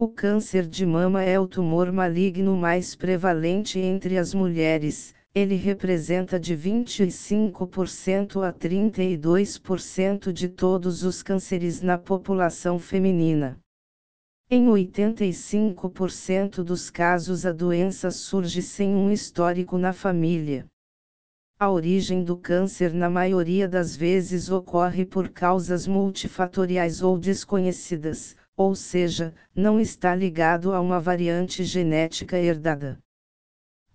O câncer de mama é o tumor maligno mais prevalente entre as mulheres, ele representa de 25% a 32% de todos os cânceres na população feminina. Em 85% dos casos a doença surge sem um histórico na família. A origem do câncer na maioria das vezes ocorre por causas multifatoriais ou desconhecidas, ou seja, não está ligado a uma variante genética herdada.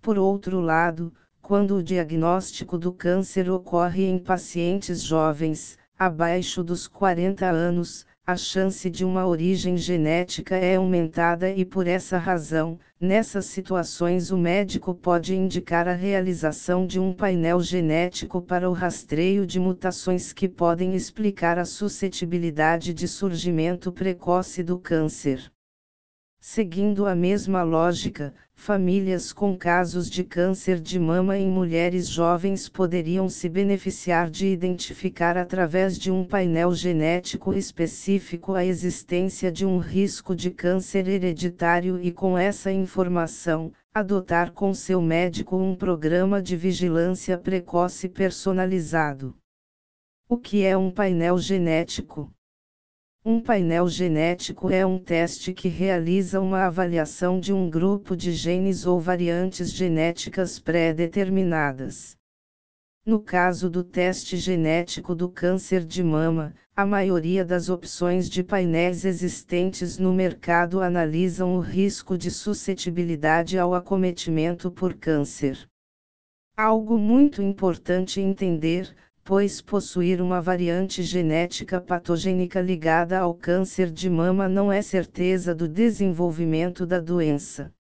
Por outro lado, quando o diagnóstico do câncer ocorre em pacientes jovens, abaixo dos 40 anos, a chance de uma origem genética é aumentada e por essa razão, nessas situações o médico pode indicar a realização de um painel genético para o rastreio de mutações que podem explicar a suscetibilidade de surgimento precoce do câncer. Seguindo a mesma lógica, famílias com casos de câncer de mama em mulheres jovens poderiam se beneficiar de identificar através de um painel genético específico a existência de um risco de câncer hereditário e, com essa informação, adotar com seu médico um programa de vigilância precoce personalizado. O que é um painel genético? Um painel genético é um teste que realiza uma avaliação de um grupo de genes ou variantes genéticas pré-determinadas. No caso do teste genético do câncer de mama, a maioria das opções de painéis existentes no mercado analisam o risco de suscetibilidade ao acometimento por câncer. Algo muito importante entender: pois possuir uma variante genética patogênica ligada ao câncer de mama não é certeza do desenvolvimento da doença.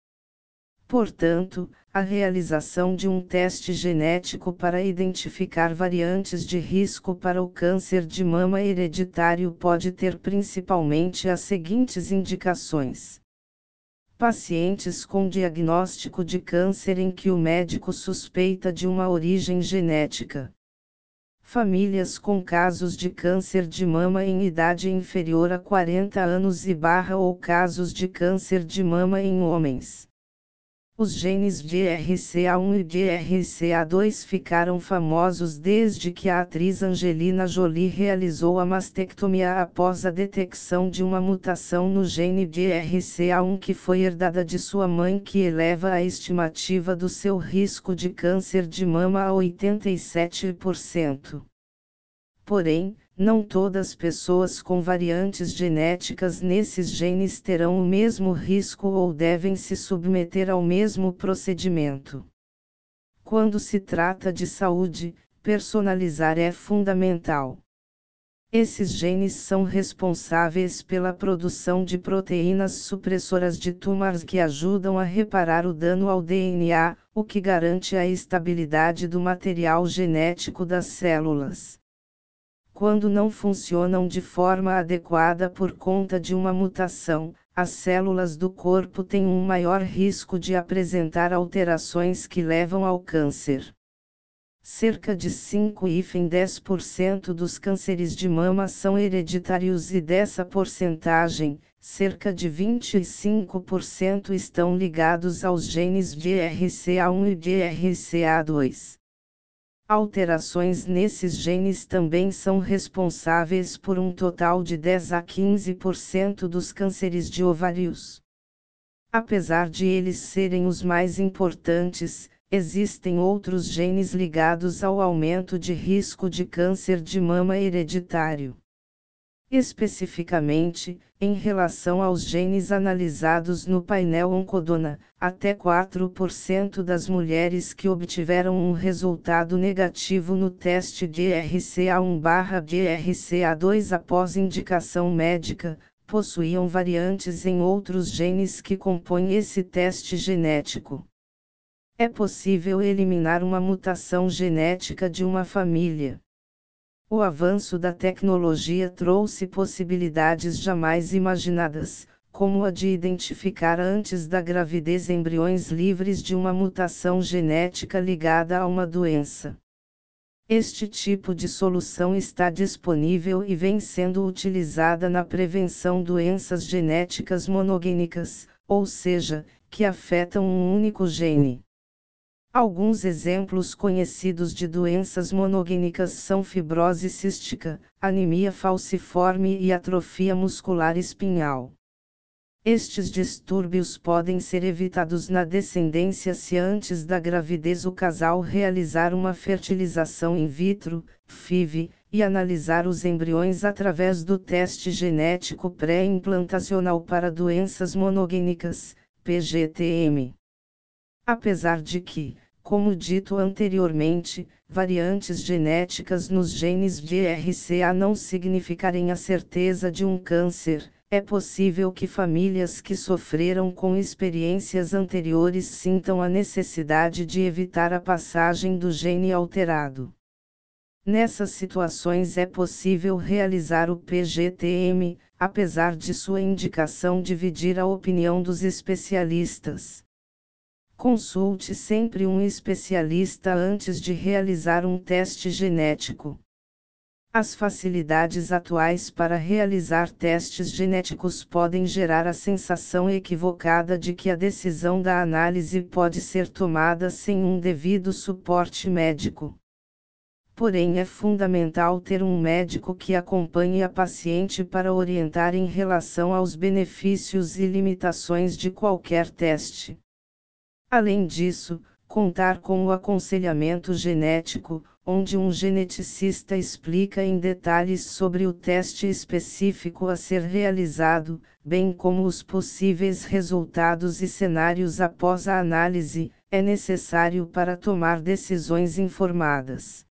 Portanto, a realização de um teste genético para identificar variantes de risco para o câncer de mama hereditário pode ter principalmente as seguintes indicações. Pacientes com diagnóstico de câncer em que o médico suspeita de uma origem genética famílias com casos de câncer de mama em idade inferior a 40 anos e barra ou casos de câncer de mama em homens. Os genes GRCA1 e GRCA2 ficaram famosos desde que a atriz Angelina Jolie realizou a mastectomia após a detecção de uma mutação no gene GRCA1 que foi herdada de sua mãe que eleva a estimativa do seu risco de câncer de mama a 87%. Porém, não todas pessoas com variantes genéticas nesses genes terão o mesmo risco ou devem se submeter ao mesmo procedimento. Quando se trata de saúde, personalizar é fundamental. Esses genes são responsáveis pela produção de proteínas supressoras de tumores que ajudam a reparar o dano ao DNA, o que garante a estabilidade do material genético das células quando não funcionam de forma adequada por conta de uma mutação, as células do corpo têm um maior risco de apresentar alterações que levam ao câncer. Cerca de 5 e 10% dos cânceres de mama são hereditários e dessa porcentagem, cerca de 25% estão ligados aos genes GRCA1 e GRCA2. Alterações nesses genes também são responsáveis por um total de 10 a 15% dos cânceres de ovários. Apesar de eles serem os mais importantes, existem outros genes ligados ao aumento de risco de câncer de mama hereditário. Especificamente, em relação aos genes analisados no painel Oncodona, até 4% das mulheres que obtiveram um resultado negativo no teste DRCA1/DRCA2 após indicação médica, possuíam variantes em outros genes que compõem esse teste genético. É possível eliminar uma mutação genética de uma família. O avanço da tecnologia trouxe possibilidades jamais imaginadas, como a de identificar antes da gravidez embriões livres de uma mutação genética ligada a uma doença. Este tipo de solução está disponível e vem sendo utilizada na prevenção doenças genéticas monogênicas, ou seja, que afetam um único gene. Alguns exemplos conhecidos de doenças monogênicas são fibrose cística, anemia falciforme e atrofia muscular espinhal. Estes distúrbios podem ser evitados na descendência se antes da gravidez o casal realizar uma fertilização in vitro, FIV, e analisar os embriões através do teste genético pré-implantacional para doenças monogênicas, PGTM. Apesar de que, como dito anteriormente, variantes genéticas nos genes de não significarem a certeza de um câncer, é possível que famílias que sofreram com experiências anteriores sintam a necessidade de evitar a passagem do gene alterado. Nessas situações é possível realizar o PGTM, apesar de sua indicação dividir a opinião dos especialistas. Consulte sempre um especialista antes de realizar um teste genético. As facilidades atuais para realizar testes genéticos podem gerar a sensação equivocada de que a decisão da análise pode ser tomada sem um devido suporte médico. Porém, é fundamental ter um médico que acompanhe a paciente para orientar em relação aos benefícios e limitações de qualquer teste. Além disso, contar com o aconselhamento genético, onde um geneticista explica em detalhes sobre o teste específico a ser realizado, bem como os possíveis resultados e cenários após a análise, é necessário para tomar decisões informadas.